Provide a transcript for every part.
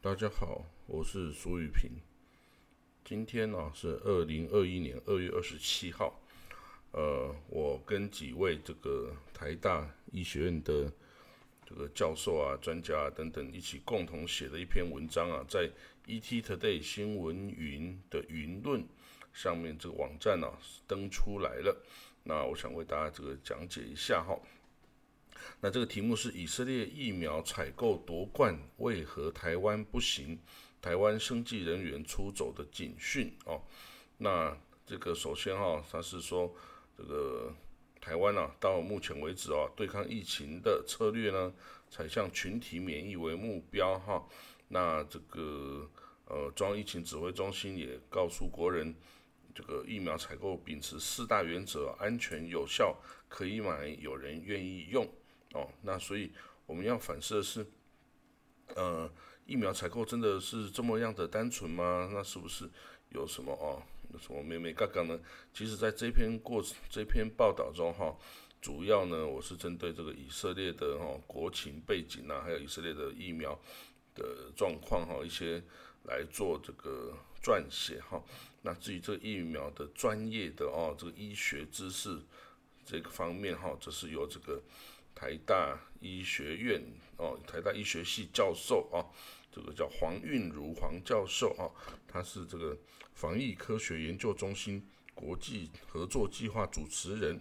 大家好，我是苏玉平。今天呢是二零二一年二月二十七号，呃，我跟几位这个台大医学院的这个教授啊、专家啊等等一起共同写的一篇文章啊，在 ET Today 新闻云的云论上面这个网站呢登出来了。那我想为大家这个讲解一下哈。那这个题目是以色列疫苗采购夺冠，为何台湾不行？台湾生技人员出走的警讯哦。那这个首先哈，他是说这个台湾啊，到目前为止啊，对抗疫情的策略呢，采向群体免疫为目标哈。那这个呃，中央疫情指挥中心也告诉国人，这个疫苗采购秉持四大原则：安全、有效、可以买、有人愿意用。哦，那所以我们要反思的是，呃，疫苗采购真的是这么样的单纯吗？那是不是有什么哦，有什么美美嘎嘎呢？其实，在这篇过这篇报道中哈，主要呢，我是针对这个以色列的哈国情背景啊，还有以色列的疫苗的状况哈，一些来做这个撰写哈。那至于这个疫苗的专业的哦，这个医学知识这个方面哈，则是由这个。台大医学院哦，台大医学系教授啊，这个叫黄韵如黄教授啊，他是这个防疫科学研究中心国际合作计划主持人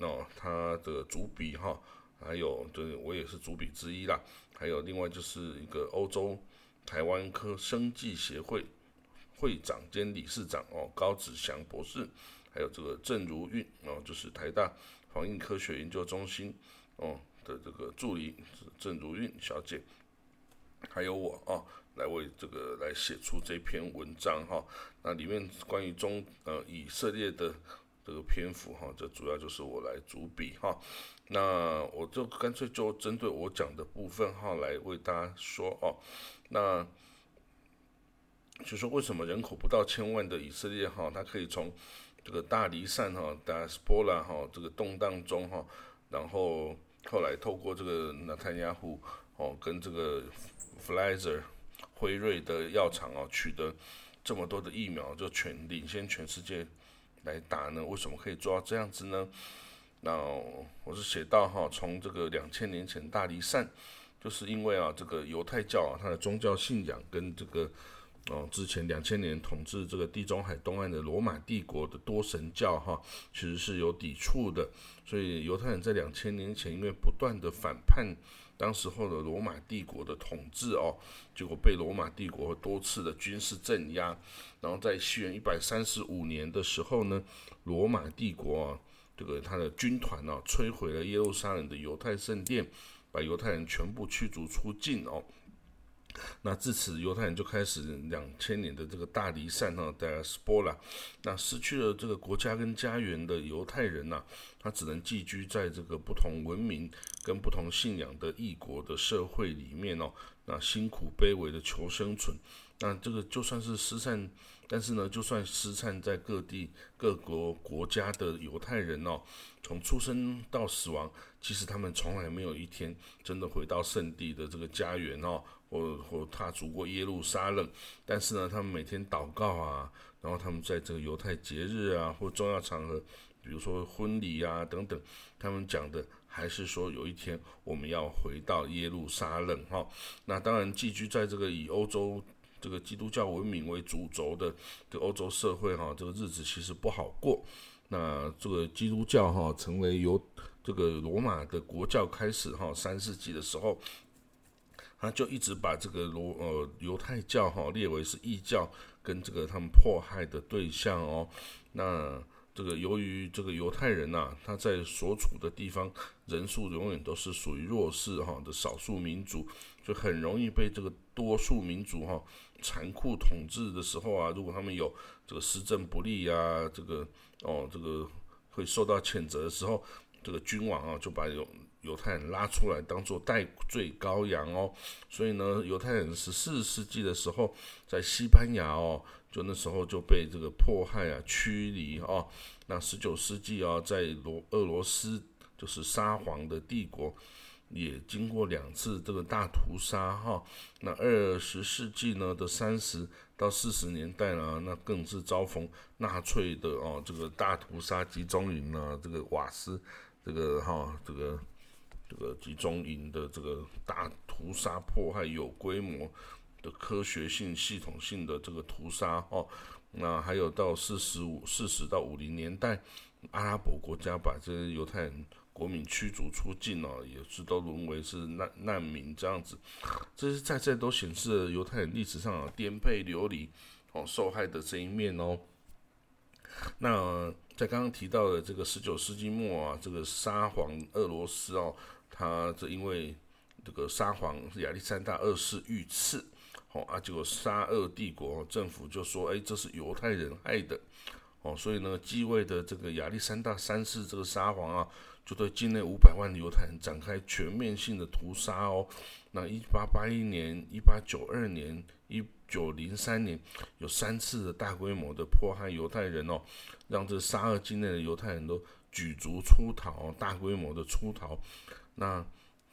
哦，他的主笔哈，还有对我也是主笔之一啦，还有另外就是一个欧洲台湾科生技协会会长兼理事长哦，高子祥博士，还有这个郑如韵哦，就是台大防疫科学研究中心。哦的这个助理郑如韵小姐，还有我啊，来为这个来写出这篇文章哈。那里面关于中呃以色列的这个篇幅哈，这主要就是我来主笔哈。那我就干脆就针对我讲的部分哈，来为大家说哦。那就说为什么人口不到千万的以色列哈，它可以从这个大离散哈、大波拉哈这个动荡中哈，然后。后来透过这个纳坦雅胡哦，跟这个 Pfizer 辉瑞的药厂哦，取得这么多的疫苗，就全领先全世界来打呢？为什么可以做到这样子呢？那我是写到哈，从这个两千年前大离散，就是因为啊，这个犹太教啊，它的宗教信仰跟这个。哦，之前两千年统治这个地中海东岸的罗马帝国的多神教哈，其实是有抵触的，所以犹太人在两千年前因为不断的反叛当时候的罗马帝国的统治哦，结果被罗马帝国多次的军事镇压，然后在西元一百三十五年的时候呢，罗马帝国啊，这个他的军团呢，摧毁了耶路撒冷的犹太圣殿，把犹太人全部驱逐出境哦。那自此，犹太人就开始两千年的这个大离散哈，大家 s p o 那失去了这个国家跟家园的犹太人呐，他只能寄居在这个不同文明跟不同信仰的异国的社会里面哦。那辛苦卑微的求生存。那这个就算是失散，但是呢，就算失散在各地各国国家的犹太人哦，从出生到死亡，其实他们从来没有一天真的回到圣地的这个家园哦。或或踏足过耶路撒冷，但是呢，他们每天祷告啊，然后他们在这个犹太节日啊或重要场合，比如说婚礼啊等等，他们讲的还是说有一天我们要回到耶路撒冷哈。那当然寄居在这个以欧洲这个基督教文明为主轴的这欧洲社会哈，这个日子其实不好过。那这个基督教哈成为由这个罗马的国教开始哈，三世纪的时候。他就一直把这个罗呃犹太教哈列为是异教跟这个他们迫害的对象哦。那这个由于这个犹太人呐，他在所处的地方人数永远都是属于弱势哈的少数民族，就很容易被这个多数民族哈残酷统治的时候啊，如果他们有这个施政不力呀，这个哦这个会受到谴责的时候，这个君王啊就把有。犹太人拉出来当做代罪羔羊哦，所以呢，犹太人十四世纪的时候在西班牙哦，就那时候就被这个迫害啊、驱离哦。那十九世纪啊，在罗俄罗斯就是沙皇的帝国，也经过两次这个大屠杀哈。那二十世纪呢的三十到四十年代呢，那更是遭逢纳粹的哦这个大屠杀集中营呢，这个瓦斯这个哈这个这个集中营的这个大屠杀迫害有规模的科学性系统性的这个屠杀哦。那还有到四十五四十到五零年代，阿拉伯国家把这些犹太人国民驱逐出境哦，也是都沦为是难难民这样子。这些在这都显示了犹太人历史上颠沛流离哦受害的这一面哦。那在刚刚提到的这个十九世纪末啊，这个沙皇俄罗斯哦，他这因为这个沙皇是亚历山大二世遇刺。哦啊，结果沙俄帝国政府就说：“哎，这是犹太人害的。”哦，所以呢，继位的这个亚历山大三世这个沙皇啊，就对境内五百万犹太人展开全面性的屠杀哦。那一八八一年、一八九二年、一九零三年，有三次的大规模的迫害犹太人哦，让这沙俄境内的犹太人都举足出逃，大规模的出逃。那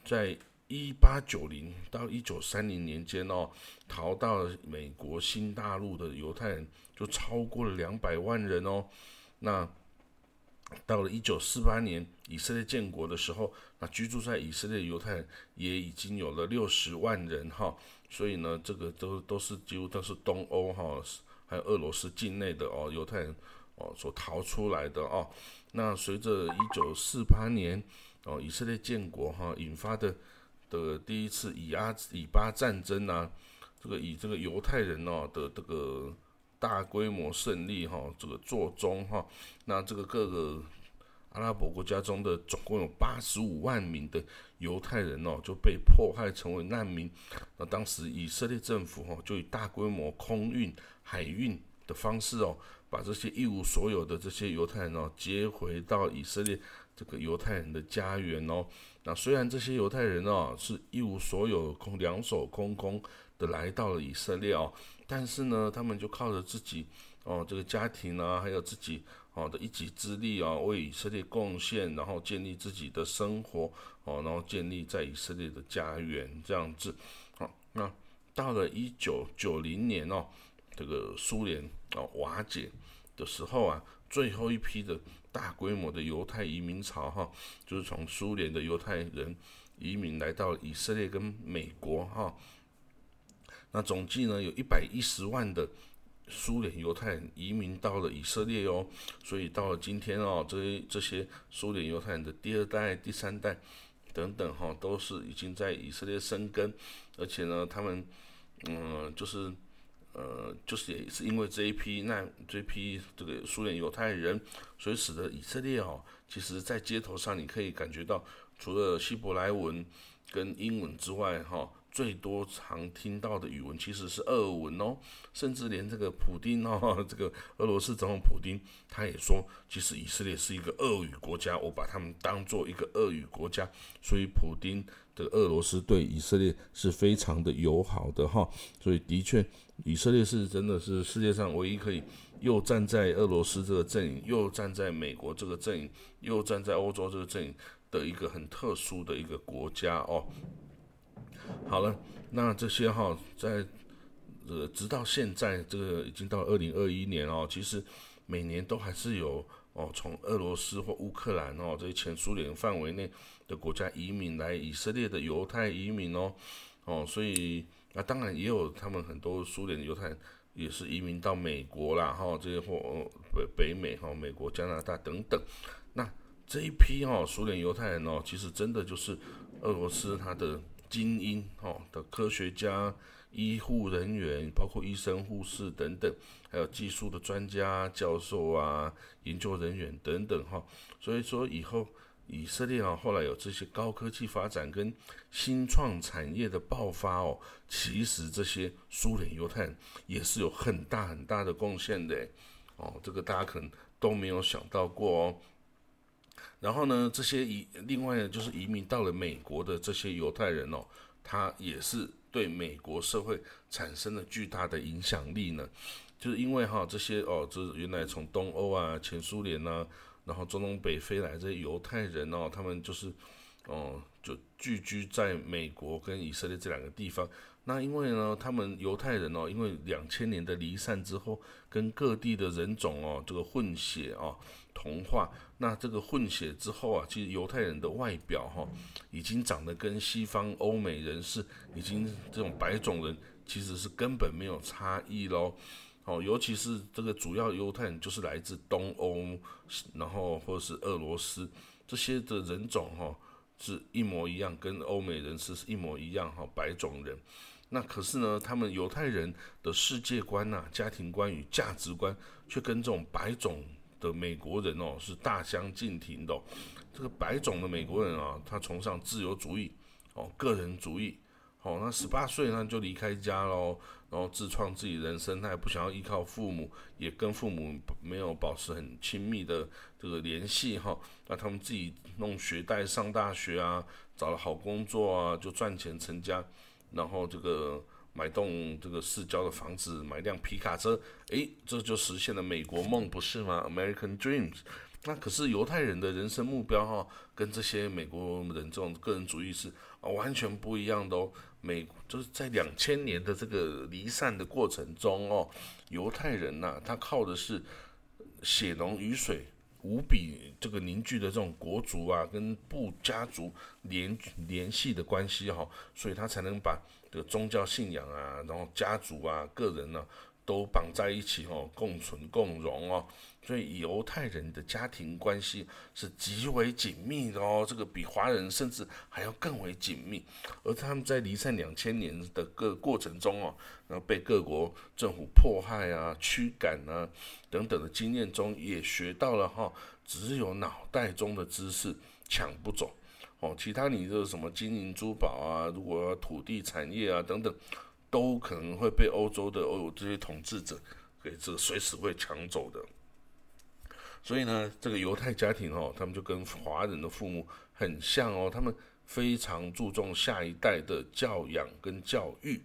在一八九零到一九三零年间哦，逃到美国新大陆的犹太人就超过了两百万人哦。那到了一九四八年以色列建国的时候，那居住在以色列的犹太人也已经有了六十万人哈。所以呢，这个都都是几乎都是东欧哈，还有俄罗斯境内的哦犹太人哦所逃出来的哦。那随着一九四八年哦以色列建国哈引发的。的第一次以阿以巴战争啊，这个以这个犹太人哦的这个大规模胜利哈，这个作中哈，那这个各个阿拉伯国家中的总共有八十五万名的犹太人哦就被迫害成为难民。那当时以色列政府哈就以大规模空运、海运的方式哦，把这些一无所有的这些犹太人哦接回到以色列这个犹太人的家园哦。那虽然这些犹太人哦是一无所有、空两手空空的来到了以色列哦，但是呢，他们就靠着自己哦这个家庭啊，还有自己哦的一己之力啊，为以色列贡献，然后建立自己的生活哦，然后建立在以色列的家园这样子。好，那到了一九九零年哦，这个苏联哦瓦解的时候啊，最后一批的。大规模的犹太移民潮，哈，就是从苏联的犹太人移民来到以色列跟美国，哈。那总计呢，有一百一十万的苏联犹太人移民到了以色列哦。所以到了今天哦，这这些苏联犹太人的第二代、第三代等等，哈，都是已经在以色列生根，而且呢，他们，嗯，就是。呃，就是也是因为这一批那这批这个苏联犹太人，所以使得以色列哦，其实在街头上你可以感觉到，除了希伯来文跟英文之外，哈。最多常听到的语文其实是俄文哦，甚至连这个普丁哦，这个俄罗斯总统普丁他也说，其实以色列是一个俄语国家，我把他们当做一个俄语国家，所以普丁的俄罗斯对以色列是非常的友好的哈，所以的确，以色列是真的是世界上唯一可以又站在俄罗斯这个阵营，又站在美国这个阵营，又站在欧洲这个阵营的一个很特殊的一个国家哦。好了，那这些哈，在呃，直到现在，这个已经到二零二一年哦，其实每年都还是有哦，从俄罗斯或乌克兰哦这些前苏联范围内的国家移民来以色列的犹太移民哦，哦，所以那当然也有他们很多苏联犹太人也是移民到美国啦，哈，这些或北北美哈，美国、加拿大等等，那这一批哈苏联犹太人哦，其实真的就是俄罗斯他的。精英哦的科学家、医护人员，包括医生、护士等等，还有技术的专家、教授啊、研究人员等等哈。所以说以后以色列啊，后来有这些高科技发展跟新创产业的爆发哦，其实这些苏联犹太人也是有很大很大的贡献的哦。这个大家可能都没有想到过哦。然后呢，这些移另外呢，就是移民到了美国的这些犹太人哦，他也是对美国社会产生了巨大的影响力呢。就是因为哈这些哦，这原来从东欧啊、前苏联呐，然后中东北飞来这些犹太人哦，他们就是哦，就聚居在美国跟以色列这两个地方。那因为呢，他们犹太人哦，因为两千年的离散之后，跟各地的人种哦，这个混血哦，同化。那这个混血之后啊，其实犹太人的外表哈，已经长得跟西方欧美人士，已经这种白种人其实是根本没有差异喽。哦，尤其是这个主要犹太人就是来自东欧，然后或者是俄罗斯这些的人种哈，是一模一样，跟欧美人是一模一样哈，白种人。那可是呢，他们犹太人的世界观呐、家庭观与价值观，却跟这种白种的美国人哦是大相径庭的。这个白种的美国人啊，他崇尚自由主义哦、个人主义哦。那十八岁呢就离开家喽，然后自创自己人生，他也不想要依靠父母，也跟父母没有保持很亲密的这个联系哈。那他们自己弄学贷上大学啊，找了好工作啊，就赚钱成家。然后这个买栋这个市郊的房子，买辆皮卡车，诶，这就实现了美国梦，不是吗？American Dreams。那可是犹太人的人生目标哈，跟这些美国人这种个人主义是完全不一样的哦。美就是在两千年的这个离散的过程中哦，犹太人呐，他靠的是血浓于水。无比这个凝聚的这种国族啊，跟部家族联联系的关系哈，所以他才能把这个宗教信仰啊，然后家族啊、个人呢，都绑在一起哦，共存共荣哦。所以犹太人的家庭关系是极为紧密的哦，这个比华人甚至还要更为紧密。而他们在离散两千年的个过程中哦，然后被各国政府迫害啊、驱赶啊等等的经验中，也学到了哈，只有脑袋中的知识抢不走哦，其他你这什么金银珠宝啊，如果土地产业啊等等，都可能会被欧洲的欧这些统治者给这随时会抢走的。所以呢，这个犹太家庭哦，他们就跟华人的父母很像哦，他们非常注重下一代的教养跟教育，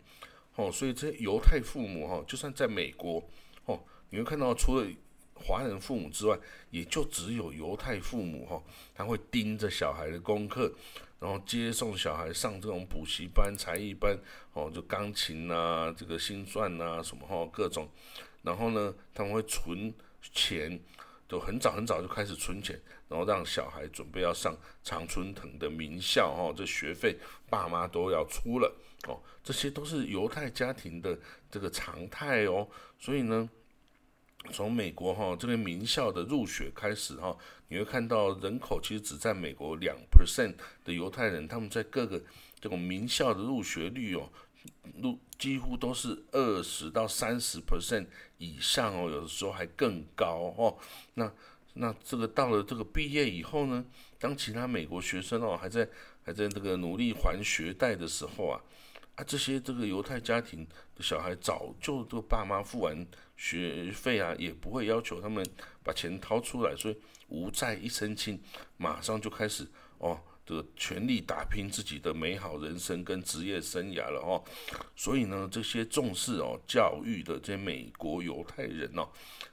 哦，所以这些犹太父母哈，就算在美国哦，你会看到除了华人父母之外，也就只有犹太父母哈，他会盯着小孩的功课，然后接送小孩上这种补习班、才艺班，哦，就钢琴啊、这个心算啊什么哈，各种，然后呢，他们会存钱。就很早很早就开始存钱，然后让小孩准备要上常春藤的名校哦，这学费爸妈都要出了哦，这些都是犹太家庭的这个常态哦。所以呢，从美国哈这个名校的入学开始哈，你会看到人口其实只占美国两 percent 的犹太人，他们在各个这种名校的入学率哦。入几乎都是二十到三十 percent 以上哦，有的时候还更高哦。那那这个到了这个毕业以后呢，当其他美国学生哦还在还在这个努力还学贷的时候啊，啊这些这个犹太家庭的小孩早就这个爸妈付完学费啊，也不会要求他们把钱掏出来，所以无债一身轻，马上就开始哦。这个全力打拼自己的美好人生跟职业生涯了哦，所以呢，这些重视哦教育的这些美国犹太人哦，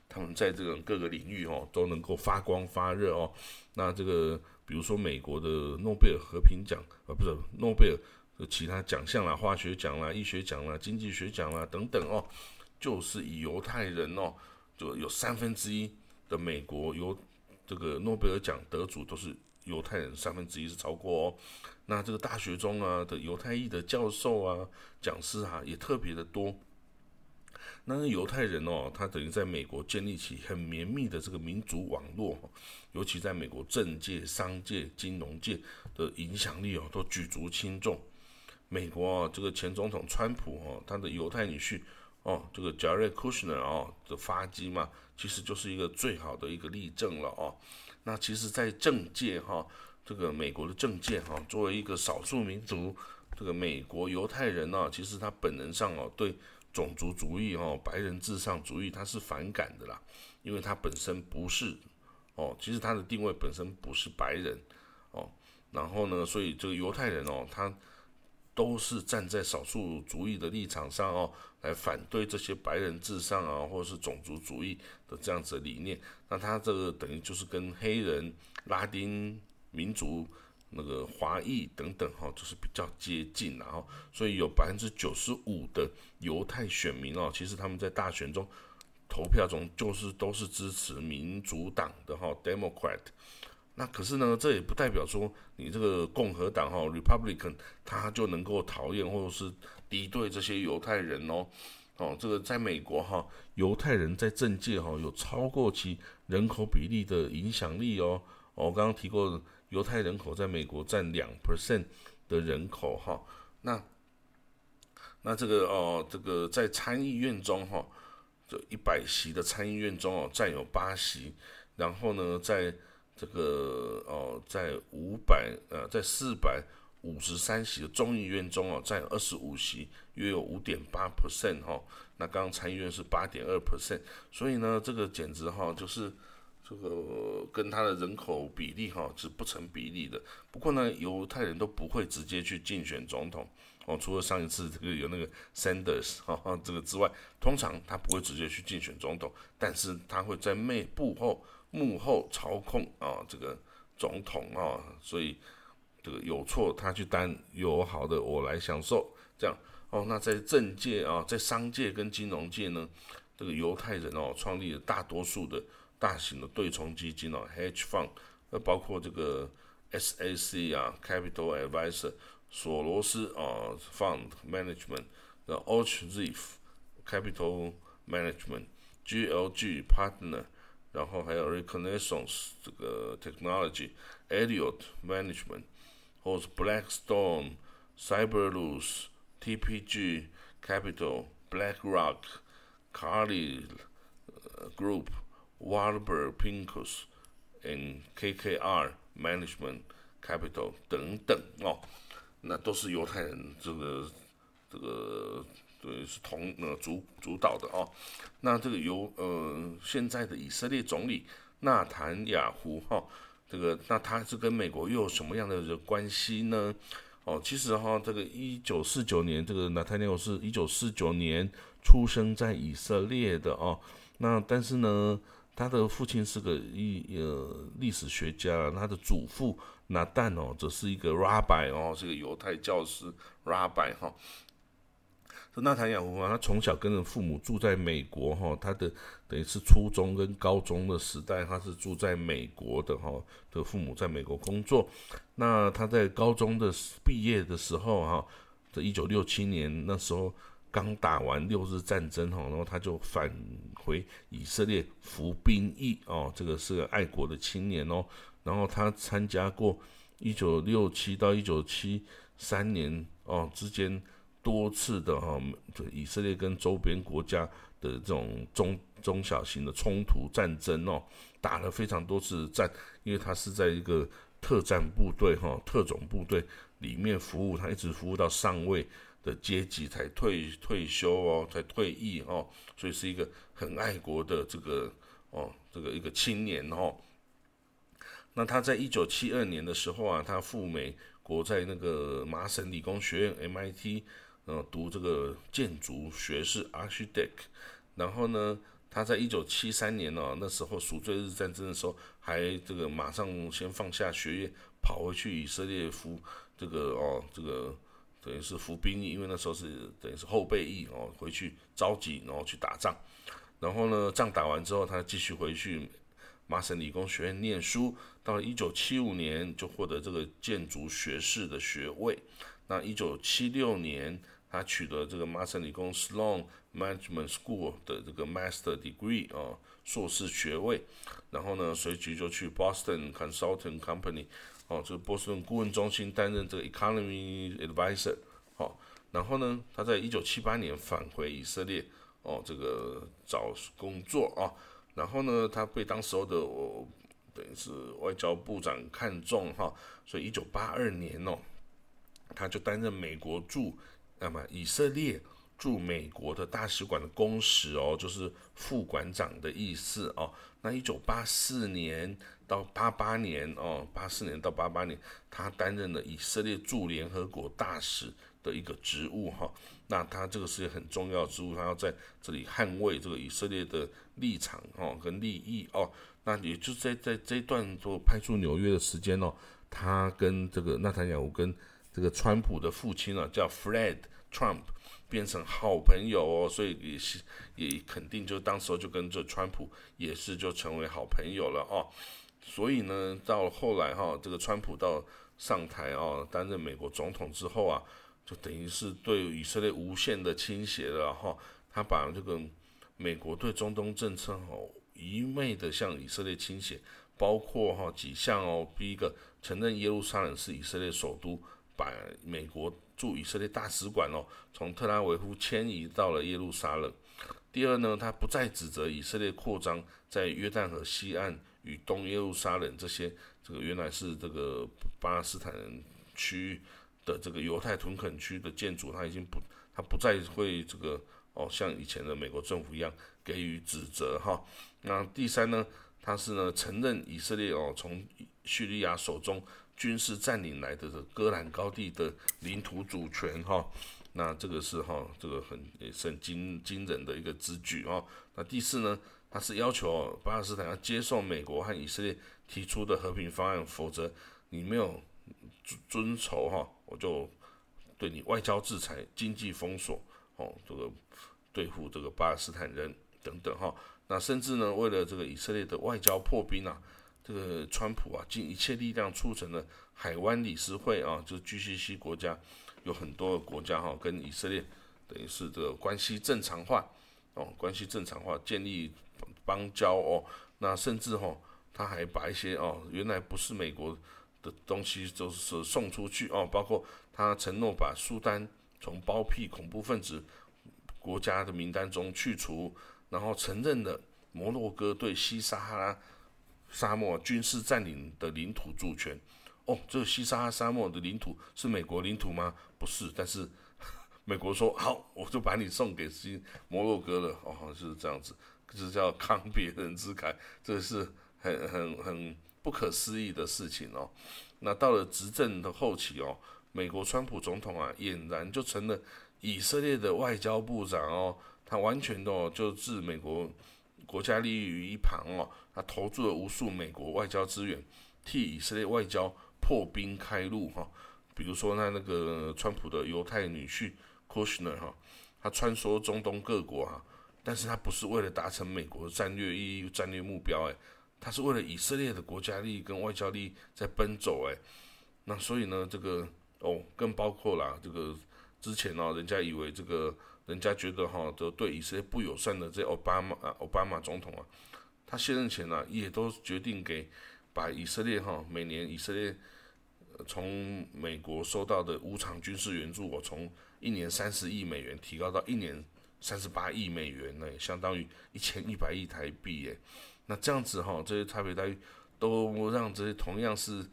他们在这个各个领域哦都能够发光发热哦。那这个比如说美国的诺贝尔和平奖啊，不是诺贝尔的其他奖项啦，化学奖啦、医学奖啦、经济学奖啦等等哦，就是以犹太人哦，就有三分之一的美国有这个诺贝尔奖得主都是。犹太人三分之一是超过哦，那这个大学中啊的犹太裔的教授啊、讲师啊也特别的多。那犹太人哦，他等于在美国建立起很绵密的这个民族网络，尤其在美国政界、商界、金融界的影响力哦都举足轻重。美国啊，这个前总统川普哦，他的犹太女婿哦，这个 Jared Kushner 哦的发迹嘛，其实就是一个最好的一个例证了哦。那其实，在政界哈，这个美国的政界哈，作为一个少数民族，这个美国犹太人呢，其实他本能上哦，对种族主义哦，白人至上主义他是反感的啦，因为他本身不是哦，其实他的定位本身不是白人哦，然后呢，所以这个犹太人哦，他。都是站在少数族裔的立场上哦，来反对这些白人至上啊，或者是种族主义的这样子的理念。那他这个等于就是跟黑人、拉丁民族那个华裔等等哈，就是比较接近，然后所以有百分之九十五的犹太选民哦，其实他们在大选中投票中就是都是支持民主党的哈，Democrat。那可是呢，这也不代表说你这个共和党哈，Republican，他就能够讨厌或者是敌对这些犹太人哦。哦，这个在美国哈，犹太人在政界哈有超过其人口比例的影响力哦。我刚刚提过，犹太人口在美国占两 percent 的人口哈。那那这个哦，这个在参议院中哈，这一百席的参议院中哦，占有八席。然后呢，在这个哦，在五百呃，在四百五十三席的众议院中哦，占二十五席，约有五点八 percent 哈。那刚刚参议院是八点二 percent，所以呢，这个简直哈就是这个跟他的人口比例哈是不成比例的。不过呢，犹太人都不会直接去竞选总统哦，除了上一次这个有那个 Sanders 哈这个之外，通常他不会直接去竞选总统，但是他会在内部后。幕后操控啊，这个总统啊，所以这个有错他去担，有好的我来享受，这样哦。那在政界啊，在商界跟金融界呢，这个犹太人哦，创立了大多数的大型的对冲基金哦，H fund，那包括这个 SAC 啊，Capital Advisor，索罗斯啊，Fund Management，然后 Ochreef Capital Management，GLG Partner。然后还有 Reconnaissance 这个 Technology、Elliott Management，或是 Blackstone、Cyberlus、TPG Capital、BlackRock、Carlyle Group、Warburg Pincus、and KKR Management Capital 等等哦，那都是犹太人这个这个。 对，是同呃主主导的哦。那这个由呃现在的以色列总理纳坦雅胡哈，这个那他是跟美国又有什么样的关系呢？哦，其实哈，这个一九四九年，这个纳坦雅胡是一九四九年出生在以色列的哦。那但是呢，他的父亲是个一呃历史学家，他的祖父纳旦哦，则是一个 rabbi 哦，是个犹太教师 rabbi 哈。纳坦雅胡啊，他从小跟着父母住在美国哈，他的等于是初中跟高中的时代，他是住在美国的哈，的父母在美国工作。那他在高中的毕业的时候哈，这一九六七年那时候刚打完六日战争哈，然后他就返回以色列服兵役哦，这个是个爱国的青年哦。然后他参加过一九六七到一九七三年哦之间。多次的哈，以色列跟周边国家的这种中中小型的冲突战争哦，打了非常多次战，因为他是在一个特战部队哈，特种部队里面服务，他一直服务到上尉的阶级才退退休哦，才退役哦，所以是一个很爱国的这个哦，这个一个青年哦。那他在一九七二年的时候啊，他赴美国在那个麻省理工学院 MIT。呃，读这个建筑学士 （architect），然后呢，他在一九七三年呢，那时候赎罪日战争的时候，还这个马上先放下学业，跑回去以色列服这个哦，这个等于是服兵役，因为那时候是等于是后备役哦，回去召集，然后去打仗。然后呢，仗打完之后，他继续回去麻省理工学院念书，到了一九七五年就获得这个建筑学士的学位。那一九七六年。他取得这个麻省理工 Sloan Management School 的这个 Master Degree 啊，硕士学位。然后呢，随即就去 Boston Consulting Company 哦，这个波士顿顾问中心担任这个 Economy Advisor 哦。然后呢，他在一九七八年返回以色列哦，这个找工作啊。然后呢，他被当时候的我等于是外交部长看中哈，所以一九八二年哦，他就担任美国驻那么以色列驻美国的大使馆的公使哦，就是副馆长的意思哦。那一九八四年到八八年哦，八四年到八八年，他担任了以色列驻联合国大使的一个职务哈。那他这个是很重要职务，他要在这里捍卫这个以色列的立场哦跟利益哦。那也就在在这一段做派驻纽约的时间哦，他跟这个纳坦雅胡跟这个川普的父亲啊，叫 Fred Trump，变成好朋友哦，所以也是也肯定就当时候就跟这川普也是就成为好朋友了哦。所以呢，到后来哈，这个川普到上台啊，担任美国总统之后啊，就等于是对以色列无限的倾斜了哈。他把这个美国对中东政策哦，一昧的向以色列倾斜，包括哈几项哦，第一个承认耶路撒冷是以色列首都，把美国驻以色列大使馆哦从特拉维夫迁移到了耶路撒冷。第二呢，他不再指责以色列扩张在约旦河西岸与东耶路撒冷这些这个原来是这个巴勒斯坦区的这个犹太屯垦区的建筑，他已经不他不再会这个。哦，像以前的美国政府一样给予指责哈。那第三呢，他是呢承认以色列哦从叙利亚手中军事占领来的戈兰高地的领土主权哈。那这个是哈这个很也是很惊惊人的一个之举哦。那第四呢，他是要求巴勒斯坦要接受美国和以色列提出的和平方案，否则你没有遵遵守哈，我就对你外交制裁、经济封锁。哦，这个对付这个巴勒斯坦人等等哈，那甚至呢，为了这个以色列的外交破冰啊，这个川普啊，尽一切力量促成了海湾理事会啊，就是 GCC 国家有很多个国家哈，跟以色列等于是这个关系正常化哦，关系正常化，建立邦交哦，那甚至哈，他还把一些哦，原来不是美国的东西，就是送出去哦，包括他承诺把苏丹。从包庇恐怖分子国家的名单中去除，然后承认了摩洛哥对西撒哈拉沙漠军事占领的领土主权。哦，这个西撒哈拉沙漠的领土是美国领土吗？不是，但是 美国说好，我就把你送给西摩洛哥了。哦，就是这样子，这叫慷别人之慨，这是很很很不可思议的事情哦。那到了执政的后期哦。美国川普总统啊，俨然就成了以色列的外交部长哦，他完全的就置美国国家利益于一旁哦，他投注了无数美国外交资源，替以色列外交破冰开路哈。比如说那那个川普的犹太女婿 Kushner 哈，他穿梭中东各国哈，但是他不是为了达成美国的战略意义、战略目标哎，他是为了以色列的国家利益跟外交利益在奔走哎，那所以呢这个。哦，更包括啦，这个之前呢，人家以为这个，人家觉得哈，都对以色列不友善的这奥巴马啊，奥巴马总统啊，他卸任前呢，也都决定给把以色列哈，每年以色列从美国收到的无偿军事援助，我从一年三十亿美元提高到一年三十八亿美元，呢相当于一千一百亿台币耶。那这样子哈，这些差别待遇都让这些同样是。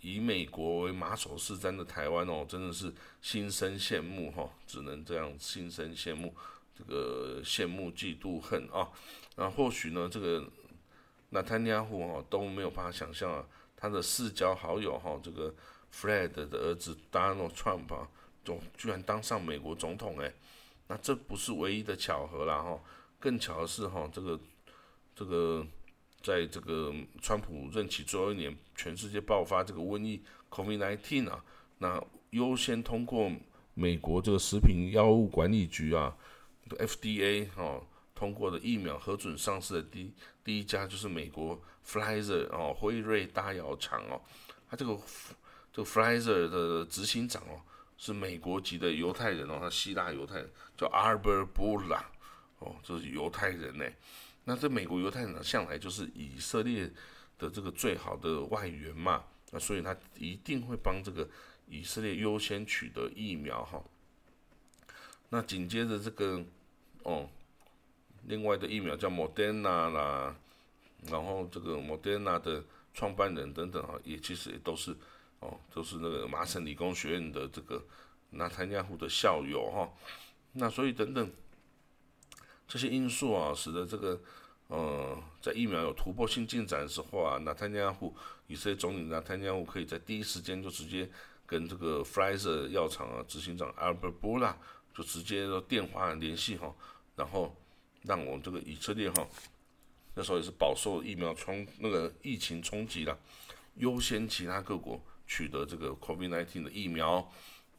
以美国为马首是瞻的台湾哦，真的是心生羡慕哈，只能这样心生羡慕，这个羡慕嫉妒恨啊。那或许呢，这个纳坦尼亚胡哈都没有办法想象啊，他的世交好友哈，这个 Fred 的儿子 Donald Trump 啊，总居然当上美国总统哎。那这不是唯一的巧合啦哈，更巧的是哈，这个这个。在这个川普任期最后一年，全世界爆发这个瘟疫 COVID-19 啊，那优先通过美国这个食品药物管理局啊，FDA 哦通过的疫苗核准上市的第第一家就是美国 Pfizer 哦辉瑞大药厂哦，他这个这个 Pfizer 的执行长哦是美国籍的犹太人哦，他希腊犹太人叫 Albert Bourla 哦，这是犹太人呢。那这美国犹太人向来就是以色列的这个最好的外援嘛，那所以他一定会帮这个以色列优先取得疫苗哈。那紧接着这个哦，另外的疫苗叫 Moderna 啦，然后这个 Moderna 的创办人等等啊，也其实也都是哦，都是那个麻省理工学院的这个纳坦亚胡的校友哈。那所以等等。这些因素啊，使得这个，呃，在疫苗有突破性进展的时候啊，纳坦尼亚胡以色列总理纳坦尼亚胡可以在第一时间就直接跟这个 Pfizer 药厂啊执行长 Albert b u l a 就直接电话联系哈，然后让我们这个以色列哈，那时候也是饱受疫苗冲那个疫情冲击了，优先其他各国取得这个 COVID-19 的疫苗，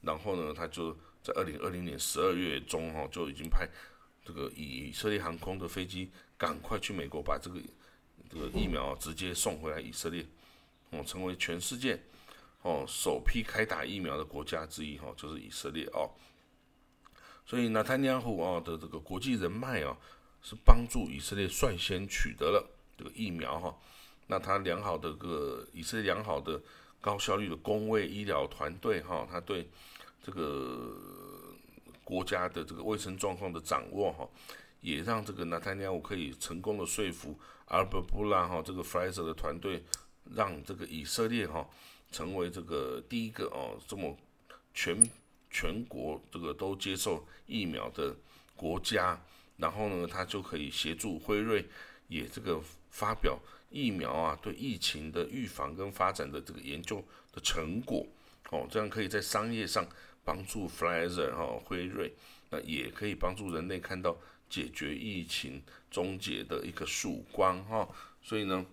然后呢，他就在二零二零年十二月中哈就已经派这个以色列航空的飞机赶快去美国把这个这个疫苗直接送回来以色列，哦，成为全世界哦首批开打疫苗的国家之一哈，就是以色列哦。所以纳坦尼亚胡啊的这个国际人脉啊，是帮助以色列率先取得了这个疫苗哈。那他良好的个以色列良好的高效率的工卫医疗团队哈，他对这个国家的这个卫生状况的掌握哈，也让这个纳坦尼亚胡可以成功的说服阿尔伯布拉哈这个 f r i z e r 的团队，让这个以色列哈成为这个第一个哦这么全。全国这个都接受疫苗的国家，然后呢，他就可以协助辉瑞也这个发表疫苗啊，对疫情的预防跟发展的这个研究的成果，哦，这样可以在商业上帮助 f l i z e r 哈辉瑞，那也可以帮助人类看到解决疫情终结的一个曙光哈。所以呢，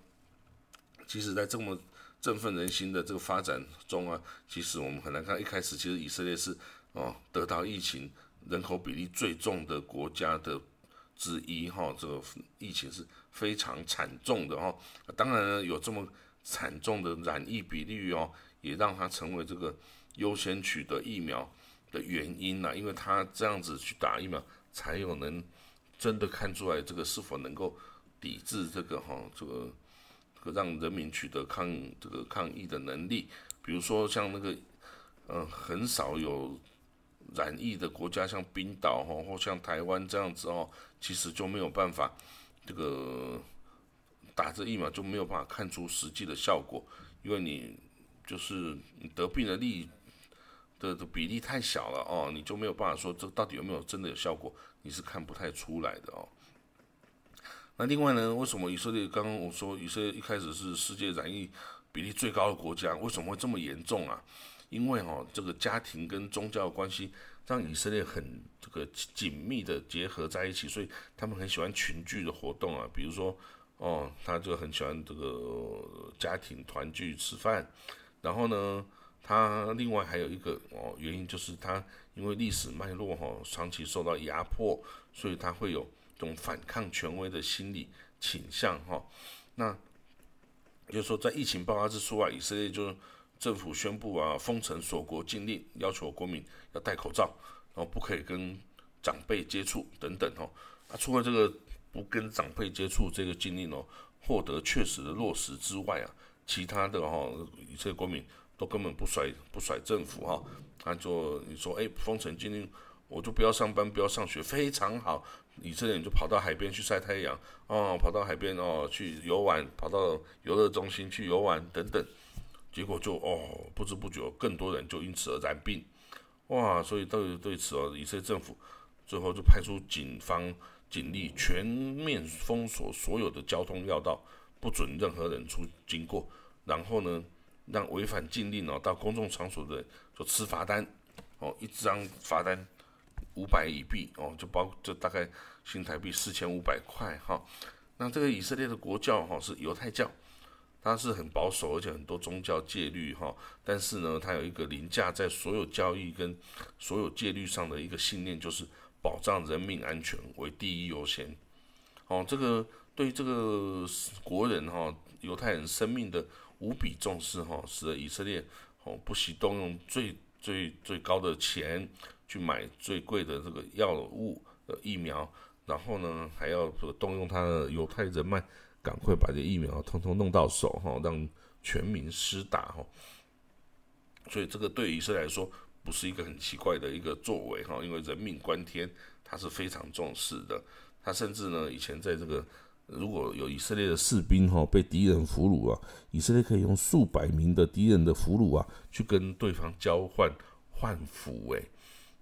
即使，在这么振奋人心的这个发展中啊，其实我们很难看。一开始其实以色列是哦得到疫情人口比例最重的国家的之一哈，这个疫情是非常惨重的哈。当然有这么惨重的染疫比例哦，也让它成为这个优先取得疫苗的原因呐。因为他这样子去打疫苗，才有能真的看出来这个是否能够抵制这个哈这个。让人民取得抗这个抗疫的能力，比如说像那个，嗯，很少有染疫的国家，像冰岛哈，或像台湾这样子哦，其实就没有办法，这个打这疫苗就没有办法看出实际的效果，因为你就是你得病的例的的比例太小了哦，你就没有办法说这到底有没有真的有效果，你是看不太出来的哦。那另外呢？为什么以色列刚刚我说以色列一开始是世界染疫比例最高的国家？为什么会这么严重啊？因为哦，这个家庭跟宗教关系让以色列很这个紧密的结合在一起，所以他们很喜欢群聚的活动啊。比如说哦，他就很喜欢这个家庭团聚吃饭。然后呢，他另外还有一个哦原因就是他因为历史脉络哈，长期受到压迫，所以他会有。这种反抗权威的心理倾向，哈，那就是说，在疫情爆发之初啊，以色列就政府宣布啊，封城锁国禁令，要求国民要戴口罩，然后不可以跟长辈接触等等，哦，啊，除了这个不跟长辈接触这个禁令哦，获得确实的落实之外啊，其他的哈，以色列国民都根本不甩不甩政府哈，他就你说，哎，封城禁令。我就不要上班，不要上学，非常好。以色列人就跑到海边去晒太阳，哦，跑到海边哦去游玩，跑到游乐中心去游玩等等。结果就哦，不知不觉更多人就因此而染病，哇！所以对对此哦，以色列政府最后就派出警方警力全面封锁所有的交通要道，不准任何人出经过。然后呢，让违反禁令哦到公众场所的人就吃罚单，哦，一张罚单。五百以币哦，就包就大概新台币四千五百块哈。那这个以色列的国教哈是犹太教，它是很保守，而且很多宗教戒律哈。但是呢，它有一个凌驾在所有交易跟所有戒律上的一个信念，就是保障人民安全为第一优先。哦，这个对这个国人哈，犹太人生命的无比重视哈，使得以色列哦不惜动用最最最高的钱。去买最贵的这个药物的疫苗，然后呢，还要动用他的犹太人脉，赶快把这疫苗通通弄到手哈，让全民施打哈。所以这个对以色列来说不是一个很奇怪的一个作为哈，因为人命关天，他是非常重视的。他甚至呢，以前在这个如果有以色列的士兵哈被敌人俘虏啊，以色列可以用数百名的敌人的俘虏啊，去跟对方交换换俘诶。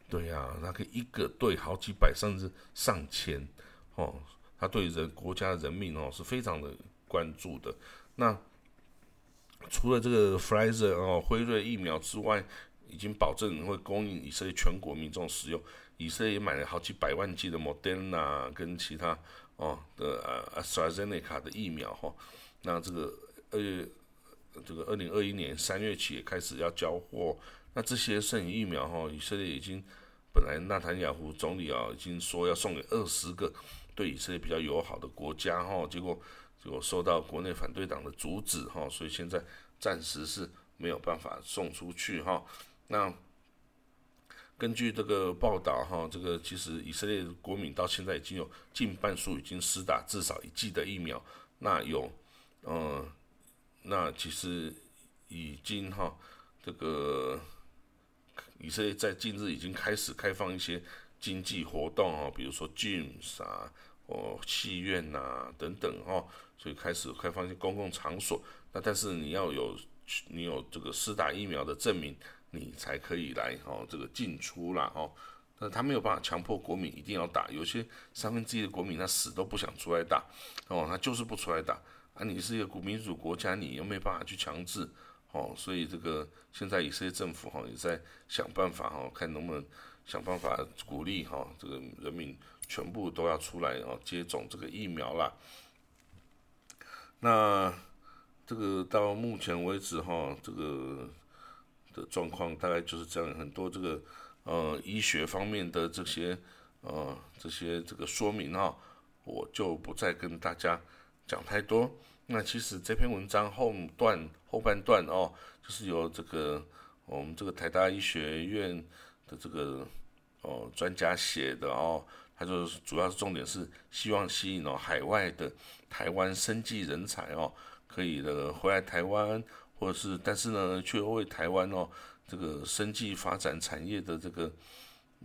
对呀，他可以一个队好几百甚至上千，哦，他对人国家人民哦是非常的关注的。那除了这个 f r i z e r 哦辉瑞疫苗之外，已经保证会供应以色列全国民众使用。以色列也买了好几百万剂的 Moderna 跟其他哦的呃 AstraZeneca 的疫苗哈。那这个二月这个二零二一年三月起也开始要交货。那这些剩余疫苗哈，以色列已经本来纳坦雅胡总理啊已经说要送给二十个对以色列比较友好的国家哈，结果结果受到国内反对党的阻止哈，所以现在暂时是没有办法送出去哈。那根据这个报道哈，这个其实以色列国民到现在已经有近半数已经施打至少一剂的疫苗，那有嗯，那其实已经哈这个。以色列在近日已经开始开放一些经济活动哦，比如说 gyms 啊，哦戏院呐等等哦，所以开始开放一些公共场所。那但是你要有你有这个施打疫苗的证明，你才可以来哦这个进出啦哦。但他没有办法强迫国民一定要打，有些三分之一的国民他死都不想出来打哦，他就是不出来打啊。你是一个古民主国家，你又没办法去强制。哦，所以这个现在以色列政府哈也在想办法哈，看能不能想办法鼓励哈这个人民全部都要出来哦接种这个疫苗啦。那这个到目前为止哈，这个的状况大概就是这样，很多这个呃医学方面的这些呃这些这个说明哈，我就不再跟大家讲太多。那其实这篇文章后段后半段哦，就是由这个我们这个台大医学院的这个哦专家写的哦，他就主要是重点是希望吸引哦海外的台湾生技人才哦，可以的回来台湾，或者是但是呢，却为台湾哦这个生技发展产业的这个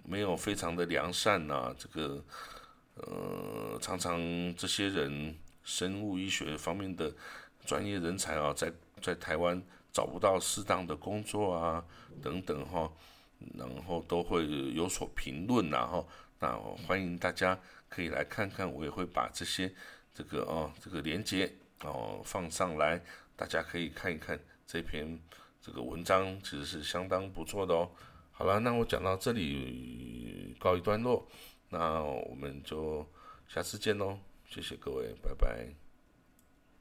没有非常的良善呐，这个呃常常这些人。生物医学方面的专业人才啊，在在台湾找不到适当的工作啊，等等哈，然后都会有所评论然后那欢迎大家可以来看看，我也会把这些这个哦这个连接哦放上来，大家可以看一看这篇这个文章，其实是相当不错的哦。好了，那我讲到这里告一段落，那我们就下次见喽。谢谢各位，拜拜。